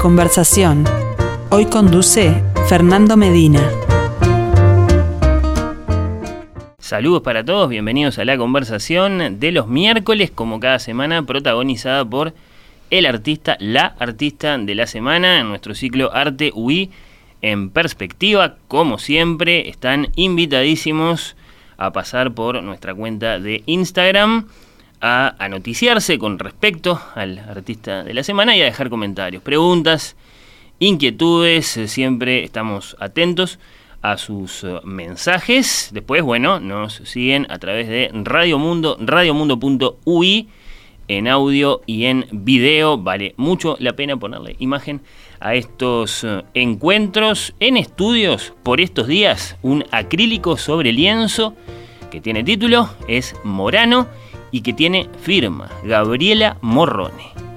Conversación. Hoy conduce Fernando Medina. Saludos para todos, bienvenidos a la conversación de los miércoles, como cada semana, protagonizada por el artista, la artista de la semana en nuestro ciclo Arte UI en perspectiva. Como siempre, están invitadísimos a pasar por nuestra cuenta de Instagram a, noticiarse con respecto al artista de la semana y a dejar comentarios, preguntas, inquietudes. Eh, siempre estamos atentos a sus eh, mensajes. Después, bueno, nos siguen a través de Radio Mundo, radiomundo.ui en audio y en video. Vale mucho la pena ponerle imagen a estos eh, encuentros en estudios por estos días. Un acrílico sobre lienzo que tiene título, es Morano y que tiene firma, Gabriela Morrone.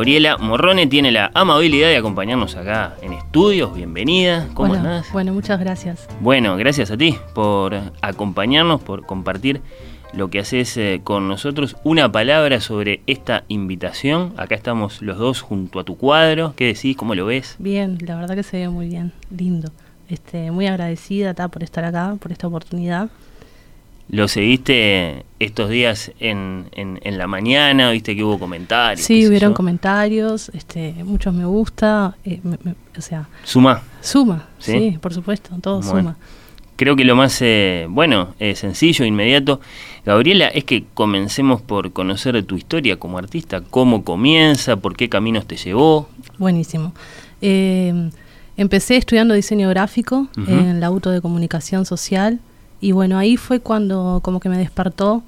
Gabriela Morrone tiene la amabilidad de acompañarnos acá en estudios. Bienvenida. ¿Cómo bueno, Bueno, muchas gracias. Bueno, gracias a ti por acompañarnos, por compartir lo que haces eh, con nosotros. Una palabra sobre esta invitación. Acá estamos los dos junto a tu cuadro. ¿Qué decís? ¿Cómo lo ves? Bien, la verdad que se ve muy bien, lindo. Este, muy agradecida por estar acá, por esta oportunidad. ¿Lo seguiste estos días en, en, la mañana? ¿Viste que hubo comentarios? Sí, hubieron comentarios, este, muchos me gusta, eh, o sea... ¿Suma? Suma, sí, por supuesto, todo suma. Creo que lo más, eh, bueno, eh, sencillo, inmediato, Gabriela, es que comencemos por conocer tu historia como artista, cómo comienza, por qué caminos te llevó. Buenísimo. empecé estudiando diseño gráfico en la auto de comunicación social y bueno, ahí fue cuando como que me despertó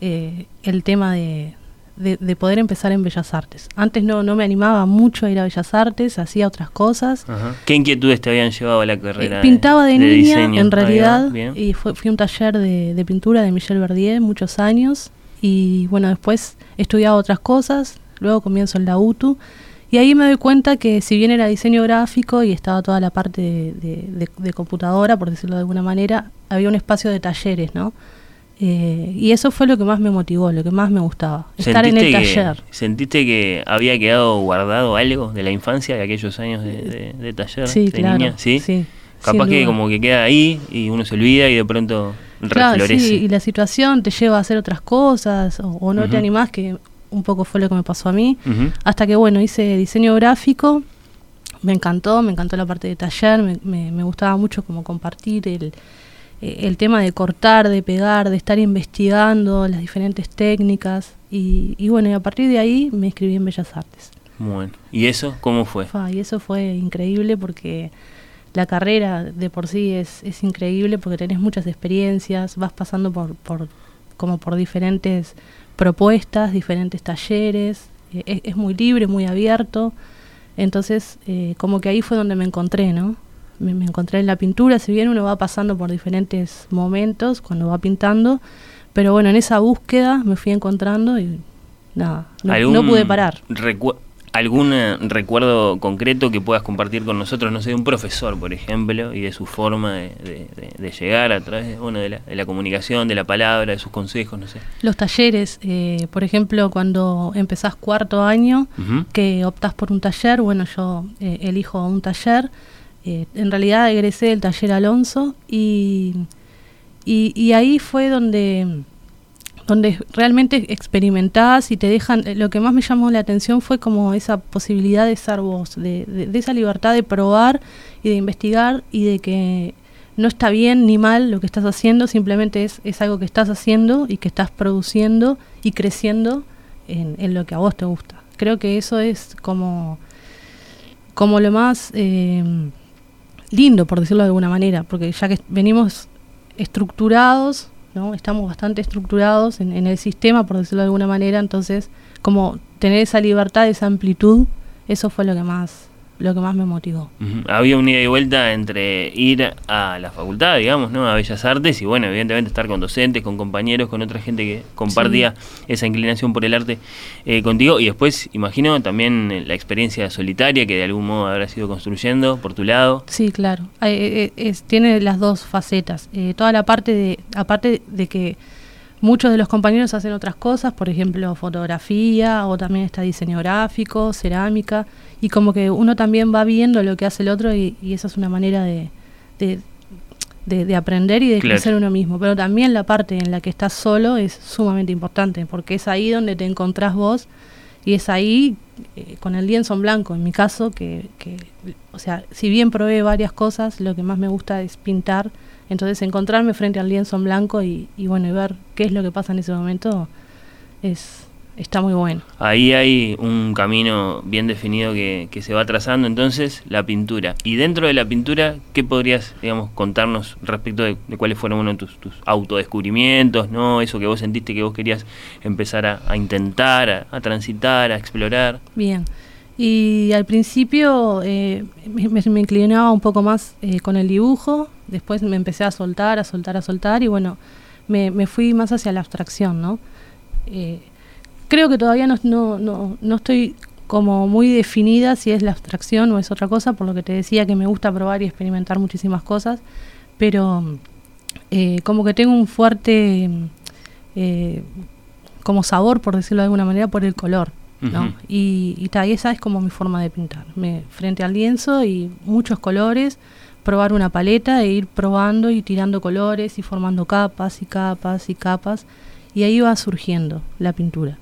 eh, el tema de, de, poder empezar en Bellas Artes. Antes no, no me animaba mucho a ir a Bellas Artes, hacía otras cosas. ¿Qué inquietudes te habían llevado a la carrera? Eh, pintaba de, niña, en realidad, y fue, fui a un taller de, de pintura de Michel Verdier muchos años. Y bueno, después he estudiado otras cosas, luego comienzo en la UTU y ahí me doy cuenta que si bien era diseño gráfico y estaba toda la parte de, computadora, por decirlo de alguna manera, había un espacio de talleres, ¿no? Eh, y eso fue lo que más me motivó, lo que más me gustaba, estar en el taller. ¿Sentiste que había quedado guardado algo de la infancia, de aquellos años de, taller? Sí, de claro, niña? Sí, Capaz que como que queda ahí y uno se olvida y de pronto reflorece. sí, y la situación te lleva a hacer otras cosas o, no te animás, que un poco fue lo que me pasó a mí, hasta que bueno, hice diseño gráfico, me encantó, me encantó la parte de taller, me, gustaba mucho como compartir el, eh, el, tema de cortar, de pegar, de estar investigando las diferentes técnicas y, bueno, y a partir de ahí me inscribí en Bellas Artes. Bueno, ¿y eso cómo fue? y eso fue increíble porque la carrera de por sí es, es increíble porque tenés muchas experiencias, vas pasando por, por como por diferentes propuestas, diferentes talleres, eh, es, muy libre, muy abierto. Entonces, eh, como que ahí fue donde me encontré, ¿no? Me, encontré en la pintura, si bien uno va pasando por diferentes momentos cuando va pintando, pero bueno, en esa búsqueda me fui encontrando y nada, no, pude parar algún eh, recuerdo concreto que puedas compartir con nosotros, no sé, de un profesor, por ejemplo, y de su forma de, llegar a través bueno, de, la, comunicación, de la palabra, de sus consejos, no sé. Los talleres, eh, por ejemplo, cuando empezás cuarto año, que optás por un taller, bueno, yo eh, elijo un taller, en realidad egresé del taller Alonso y, y ahí fue donde donde realmente experimentás y te dejan, eh, lo que más me llamó la atención fue como esa posibilidad de ser vos, de, esa libertad de probar y de investigar y de que no está bien ni mal lo que estás haciendo, simplemente es, es algo que estás haciendo y que estás produciendo y creciendo en, lo que a vos te gusta. Creo que eso es como, como lo más eh, lindo, por decirlo de alguna manera, porque ya que venimos estructurados Estamos bastante estructurados en, el sistema, por decirlo de alguna manera, entonces como tener esa libertad, esa amplitud, eso fue lo que más lo que más me motivó. Había un ida y vuelta entre ir a la facultad, digamos, ¿no? A Bellas Artes y bueno, evidentemente estar con docentes, con compañeros, con otra gente que compartía esa inclinación por el arte eh, contigo y después, imagino, también la experiencia solitaria que de algún modo habrás ido construyendo por tu lado. Sí, claro. Eh, tiene las dos facetas. toda la parte de, aparte de que Muchos de los compañeros hacen otras cosas, por ejemplo, fotografía o también está diseño gráfico, cerámica, y como que uno también va viendo lo que hace el otro y, y esa es una manera de, de, aprender y de crecer uno mismo. Pero también la parte en la que estás solo es sumamente importante, porque es ahí donde te encontrás vos y es ahí eh, con el lienzo en blanco, en mi caso, que, que, o sea, si bien probé varias cosas, lo que más me gusta es pintar entonces encontrarme frente al lienzo en blanco y, bueno, y ver qué es lo que pasa en ese momento es, está muy bueno. Ahí hay un camino bien definido que, se va trazando, entonces la pintura. Y dentro de la pintura, ¿qué podrías, digamos, contarnos respecto de, cuáles fueron uno de tus, autodescubrimientos, ¿no? Eso que vos sentiste que vos querías empezar a, intentar, a, transitar, a explorar. Bien. Y al principio eh, me, inclinaba un poco más eh, con el dibujo, después me empecé a soltar, a soltar, a soltar y bueno, me, fui más hacia la abstracción, ¿no? Eh, creo que todavía no, no, no, estoy como muy definida si es la abstracción o es otra cosa, por lo que te decía que me gusta probar y experimentar muchísimas cosas, pero eh, como que tengo un fuerte eh, como sabor, por decirlo de alguna manera, por el color. ¿No? Y, y, esa es como mi forma de pintar. Me, frente al lienzo y muchos colores, probar una paleta e ir probando y tirando colores y formando capas y capas y capas y ahí va surgiendo la pintura.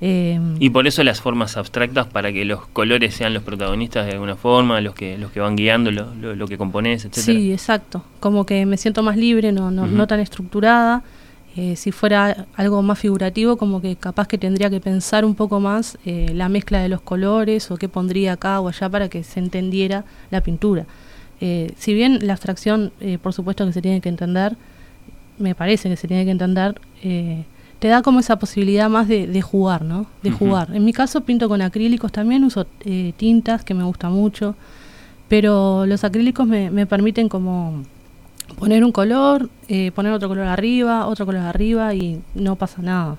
Em, y por eso las formas abstractas para que los colores sean los protagonistas de alguna forma, los que los que van guiando lo, lo, que compones, etcétera. Sí, exacto. Como que me siento más libre, no no, no tan estructurada. Eh, si fuera algo más figurativo, como que capaz que tendría que pensar un poco más eh, la mezcla de los colores o qué pondría acá o allá para que se entendiera la pintura. Eh, si bien la abstracción, por supuesto que se tiene que entender, me parece que se tiene que entender, te da como esa posibilidad más de, jugar, ¿no? De jugar. En mi caso pinto con acrílicos también, uso tintas que me gusta mucho, pero los acrílicos me, permiten como poner un color, poner otro color arriba, otro color arriba y no pasa nada.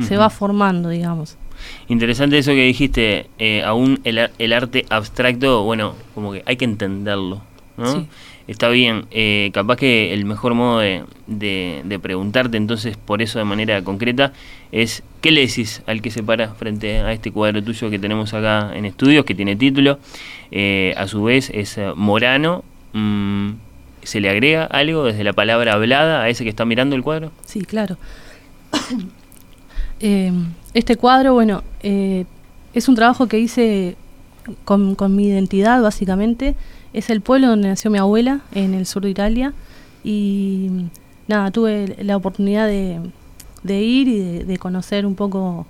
Se va formando, digamos. Interesante eso que dijiste, aún el, el, arte abstracto, bueno, como que hay que entenderlo. Está bien, eh, capaz que el mejor modo de, preguntarte entonces por eso de manera concreta es ¿qué le decís al que se para frente a este cuadro tuyo que tenemos acá en estudios, que tiene título? Eh, a su vez es eh, Morano. Mm, ¿Se le agrega algo desde la palabra hablada a ese que está mirando el cuadro? Sí, claro. este cuadro, bueno, es un trabajo que hice con, con mi identidad básicamente es el pueblo donde nació mi abuela, en el sur de Italia. Y nada, tuve la oportunidad de, ir y de, conocer un poco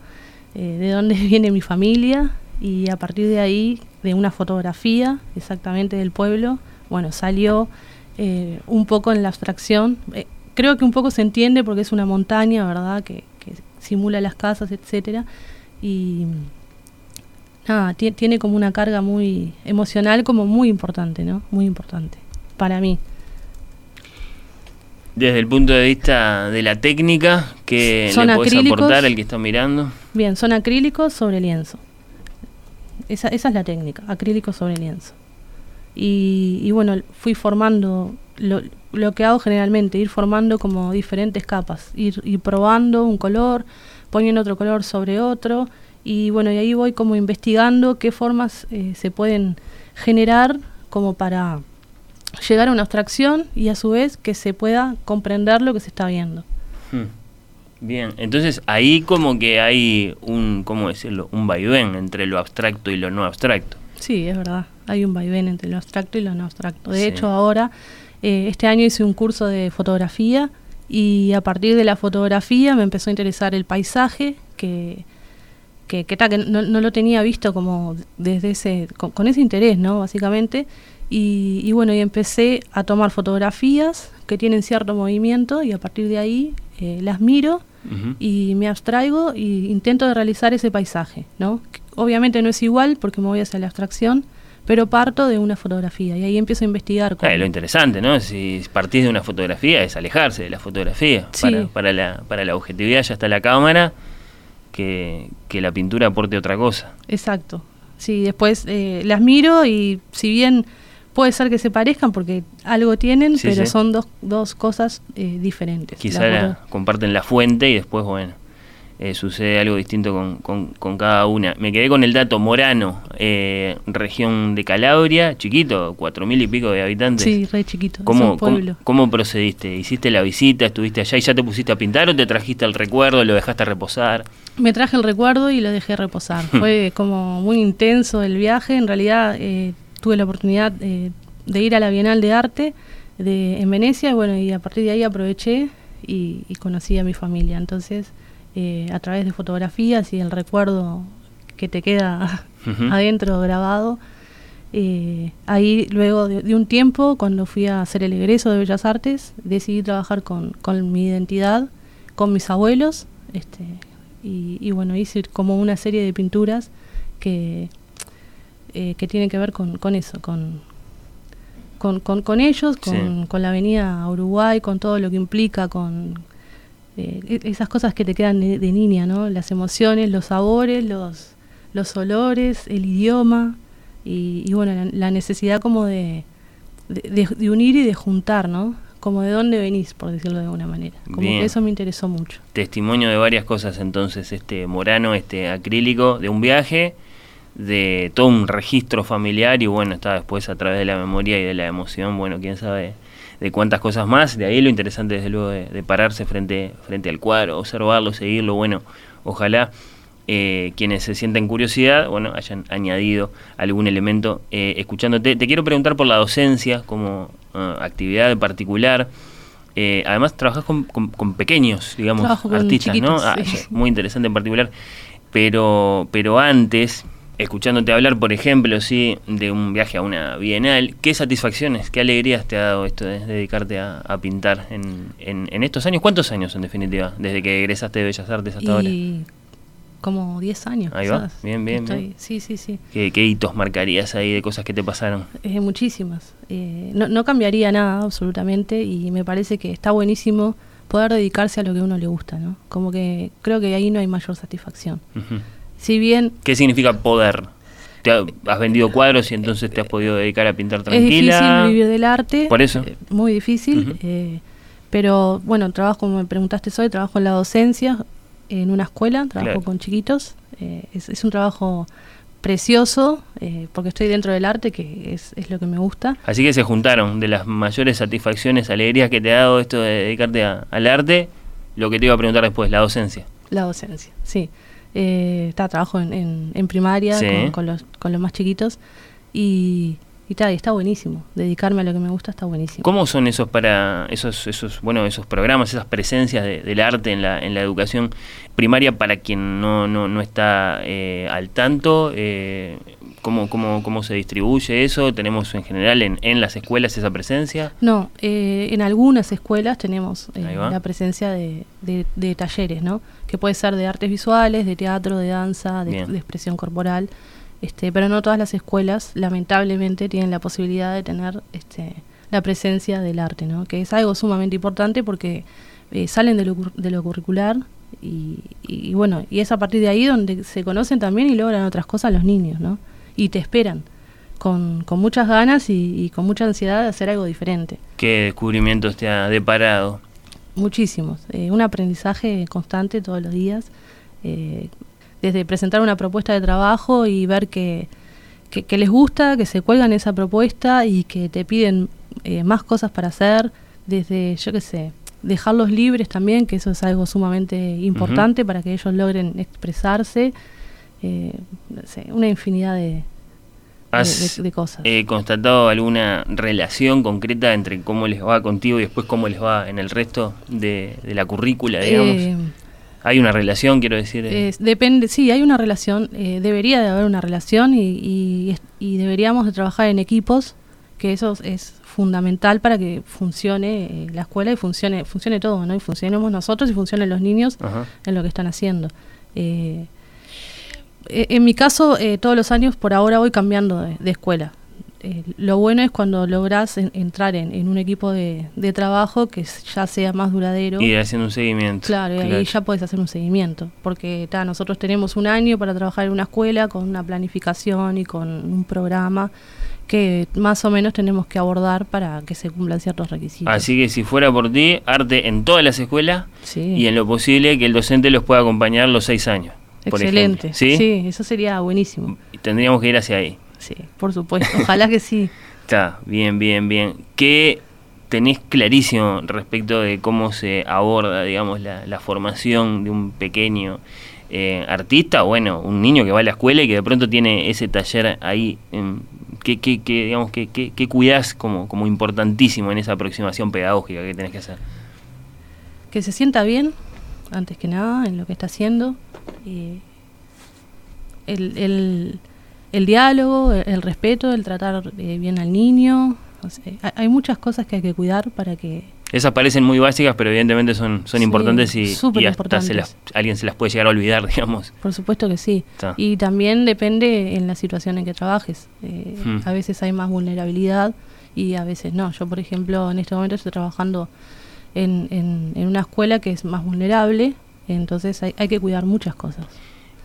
eh, de dónde viene mi familia. Y a partir de ahí, de una fotografía exactamente del pueblo, bueno, salió eh, un poco en la abstracción. Eh, creo que un poco se entiende porque es una montaña, ¿verdad? Que, que simula las casas, etcétera. Y Ah, tiene como una carga muy emocional, como muy importante, ¿no? Muy importante, para mí. Desde el punto de vista de la técnica, que le puedes aportar al que está mirando? Bien, son acrílicos sobre lienzo. Esa, esa es la técnica, acrílicos sobre lienzo. Y, bueno, fui formando, lo, lo, que hago generalmente, ir formando como diferentes capas, ir, ir probando un color, poniendo otro color sobre otro, y bueno, y ahí voy como investigando qué formas eh, se pueden generar como para llegar a una abstracción y a su vez que se pueda comprender lo que se está viendo. Hmm. Bien, entonces ahí como que hay un, ¿cómo decirlo? Un vaivén entre lo abstracto y lo no abstracto. Sí, es verdad, hay un vaivén entre lo abstracto y lo no abstracto. De hecho, ahora, eh, este año hice un curso de fotografía y a partir de la fotografía me empezó a interesar el paisaje, que que, que, que no, lo tenía visto como desde ese, con, ese interés, ¿no? Básicamente. Y, bueno, y empecé a tomar fotografías que tienen cierto movimiento y a partir de ahí eh, las miro y me abstraigo y intento de realizar ese paisaje, ¿no? Obviamente no es igual porque me voy hacia la abstracción, pero parto de una fotografía y ahí empiezo a investigar. Con... lo interesante, ¿no? Si partís de una fotografía es alejarse de la fotografía. Para, para, la, para la objetividad ya está la cámara, que, que la pintura aporte otra cosa. Exacto. Sí, después eh, las miro y si bien puede ser que se parezcan porque algo tienen, pero son dos, dos cosas eh, diferentes. Quizá comparten la fuente y después, bueno. Eh, sucede algo distinto con, con, cada una. Me quedé con el dato Morano, eh, región de Calabria, chiquito, cuatro mil y pico de habitantes. Sí, re chiquito. ¿Cómo, ¿cómo, procediste? ¿Hiciste la visita? ¿Estuviste allá y ya te pusiste a pintar o te trajiste el recuerdo, lo dejaste reposar? Me traje el recuerdo y lo dejé reposar. Fue como muy intenso el viaje. En realidad eh, tuve la oportunidad de ir a la Bienal de Arte de, en Venecia bueno, y a partir de ahí aproveché y, y conocí a mi familia. Entonces eh, a través de fotografías y el recuerdo que te queda adentro grabado. Eh, ahí luego de, un tiempo, cuando fui a hacer el egreso de Bellas Artes, decidí trabajar con, mi identidad, con mis abuelos, este, y, bueno, hice como una serie de pinturas que, eh, que tienen que ver con, eso, con, con, con, ellos, con, con la avenida Uruguay, con todo lo que implica, con, eh, e-, esas cosas que te quedan de, niña, ¿no? Las emociones, los sabores, los, los olores, el idioma y, bueno, la, necesidad como de, de, unir y de juntar, ¿no? Como de dónde venís, por decirlo de alguna manera. Como que eso me interesó mucho. Testimonio de varias cosas entonces, este Morano, este acrílico, de un viaje, de todo un registro familiar y bueno, está después a través de la memoria y de la emoción, bueno, quién sabe de cuántas cosas más. De ahí lo interesante, desde luego, de, pararse frente, frente al cuadro, observarlo, seguirlo. Bueno, ojalá eh, quienes se sienten curiosidad, bueno, hayan añadido algún elemento eh, escuchándote. Te quiero preguntar por la docencia como uh, actividad en particular. Eh, además, trabajas con, con, pequeños, digamos, artistas, ¿no? Ah, muy interesante en particular. Pero, pero antes, escuchándote hablar, por ejemplo, sí, de un viaje a una bienal, ¿qué satisfacciones, qué alegrías te ha dado esto de dedicarte a, pintar en, en, estos años? ¿Cuántos años en definitiva, desde que egresaste de Bellas Artes hasta ahora? Como 10 años. Ahí va, bien, bien, Sí, sí, sí. ¿Qué, hitos marcarías ahí de cosas que te pasaron? Eh, muchísimas. Eh, no, no cambiaría nada, absolutamente, y me parece que está buenísimo poder dedicarse a lo que a uno le gusta, ¿no? Como que creo que ahí no hay mayor satisfacción. Si bien... ¿Qué significa poder? Te has vendido cuadros y entonces te has podido dedicar a pintar tranquila. Es difícil vivir del arte. Por eso. Eh, muy difícil. Eh, pero bueno, trabajo, como me preguntaste hoy, trabajo en la docencia, en una escuela, trabajo con chiquitos. Eh, es, un trabajo precioso, porque estoy dentro del arte, que es, es, lo que me gusta. Así que se juntaron de las mayores satisfacciones, alegrías que te ha dado esto de dedicarte al arte, lo que te iba a preguntar después, la docencia. La docencia, sí. Eh, está, trabajo en, en, primaria con, los, con los más chiquitos y, y, está buenísimo. Dedicarme a lo que me gusta está buenísimo. ¿Cómo son esos para esos esos bueno esos programas, esas presencias del arte en la, en la educación primaria para quien no, no, no está eh, al tanto? Eh, ¿Cómo, cómo, ¿Cómo se distribuye eso? ¿Tenemos en general en, en las escuelas esa presencia? No, eh, en algunas escuelas tenemos eh, la presencia de, de, talleres, ¿no? Que puede ser de artes visuales, de teatro, de danza, de, expresión corporal. Este, pero no todas las escuelas, lamentablemente, tienen la posibilidad de tener este, la presencia del arte, ¿no? Que es algo sumamente importante porque eh, salen de lo, de lo curricular y, y, bueno, y es a partir de ahí donde se conocen también y logran otras cosas los niños, ¿no? y te esperan con, con muchas ganas y, con mucha ansiedad de hacer algo diferente. ¿Qué descubrimientos te ha deparado? Muchísimos. Eh, un aprendizaje constante todos los días. Eh, desde presentar una propuesta de trabajo y ver que, que, les gusta, que se cuelgan esa propuesta y que te piden eh, más cosas para hacer, desde, yo qué sé, dejarlos libres también, que eso es algo sumamente importante para que ellos logren expresarse eh, una infinidad de, de, cosas. ¿Has constatado alguna relación concreta entre cómo les va contigo y después cómo les va en el resto de, la currícula, digamos? Eh, ¿Hay una relación, quiero decir? Eh, depende, sí, hay una relación, debería de haber una relación y, y, deberíamos de trabajar en equipos, que eso es fundamental para que funcione la escuela y funcione funcione todo, ¿no? Y funcionemos nosotros y funcionen los niños en lo que están haciendo. Eh, eh, en mi caso, eh, todos los años, por ahora voy cambiando de, escuela. Eh, lo bueno es cuando logras entrar en, un equipo de, trabajo que ya sea más duradero. Y haciendo un seguimiento. Claro, y ahí ya puedes hacer un seguimiento. Porque nosotros tenemos un año para trabajar en una escuela con una planificación y con un programa que más o menos tenemos que abordar para que se cumplan ciertos requisitos. Así que si fuera por ti, arte en todas las escuelas y en lo posible que el docente los pueda acompañar los seis años. Excelente. ¿Sí? eso sería buenísimo. Tendríamos que ir hacia ahí. Sí, por supuesto. Ojalá que sí. Está, bien, bien, bien. ¿Qué tenés clarísimo respecto de cómo se aborda, digamos, la, formación de un pequeño eh, artista? Bueno, un niño que va a la escuela y que de pronto tiene ese taller ahí. ¿Qué, qué, qué, digamos, qué, qué, cuidás como, como importantísimo en esa aproximación pedagógica que tenés que hacer? Que se sienta bien, antes que nada, en lo que está haciendo. Y el, el el diálogo, el, respeto, el tratar eh, bien al niño. hay muchas cosas que hay que cuidar para que... Esas parecen muy básicas, pero evidentemente son, son importantes y, hasta Se las, alguien se las puede llegar a olvidar, digamos. Por supuesto que sí. Y también depende en la situación en que trabajes. Eh, hmm. A veces hay más vulnerabilidad y a veces no. Yo, por ejemplo, en este momento estoy trabajando en, en, una escuela que es más vulnerable, entonces hay, hay que cuidar muchas cosas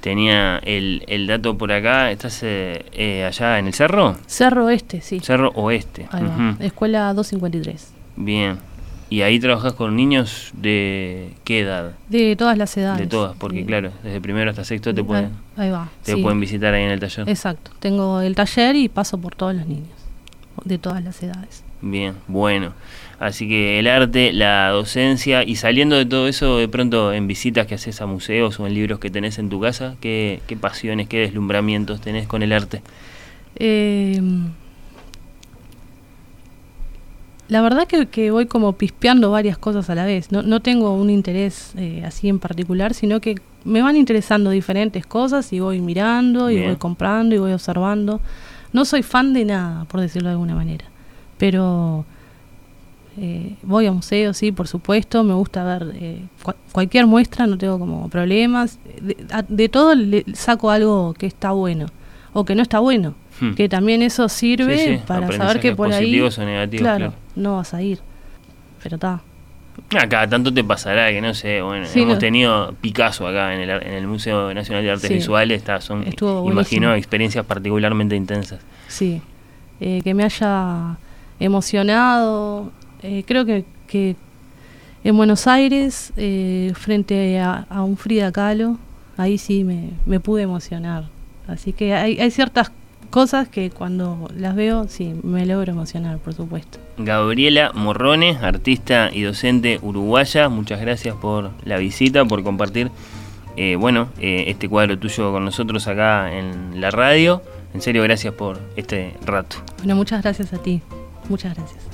tenía el, el dato por acá. ¿Estás eh, eh, allá en el cerro? Cerro Oeste, sí. Cerro Oeste. Escuela 253. Bien. ¿Y ahí trabajas con niños de qué edad? De todas las edades. De todas, porque claro, desde primero hasta sexto te pueden, te pueden visitar ahí en el taller. Exacto. Tengo el taller y paso por todos los niños, de todas las edades. Bien, bueno. Así que el arte, la docencia y saliendo de todo eso, de pronto en visitas que haces a museos o en libros que tenés en tu casa, ¿qué, pasiones, qué deslumbramientos tenés con el arte? Eh, la verdad que, que, voy como pispeando varias cosas a la vez. No, no tengo un interés eh, así en particular, sino que me van interesando diferentes cosas y voy mirando y voy comprando y voy observando. No soy fan de nada, por decirlo de alguna manera. Pero eh, voy a museos, sí, por supuesto, me gusta ver eh, cualquier muestra, no tengo como problemas. De, todo le saco algo que está bueno o que no está bueno, hmm. que también eso sirve para saber que por ahí, claro, no vas a ir. Pero está. Acá tanto te pasará que no sé, bueno, hemos tenido Picasso acá en el, en el Museo Nacional de Artes Visuales, está, son, imagino, experiencias particularmente intensas. Sí, eh, que me haya emocionado, eh, creo que, que, en Buenos Aires, eh, frente a, un Frida Kahlo, ahí sí me, me pude emocionar. Así que hay, hay, ciertas cosas que cuando las veo, sí, me logro emocionar, por supuesto. Gabriela Morrones, artista y docente uruguaya, muchas gracias por la visita, por compartir eh, bueno, este cuadro tuyo con nosotros acá en la radio. En serio, gracias por este rato. Bueno, muchas gracias a ti. Muchas gracias.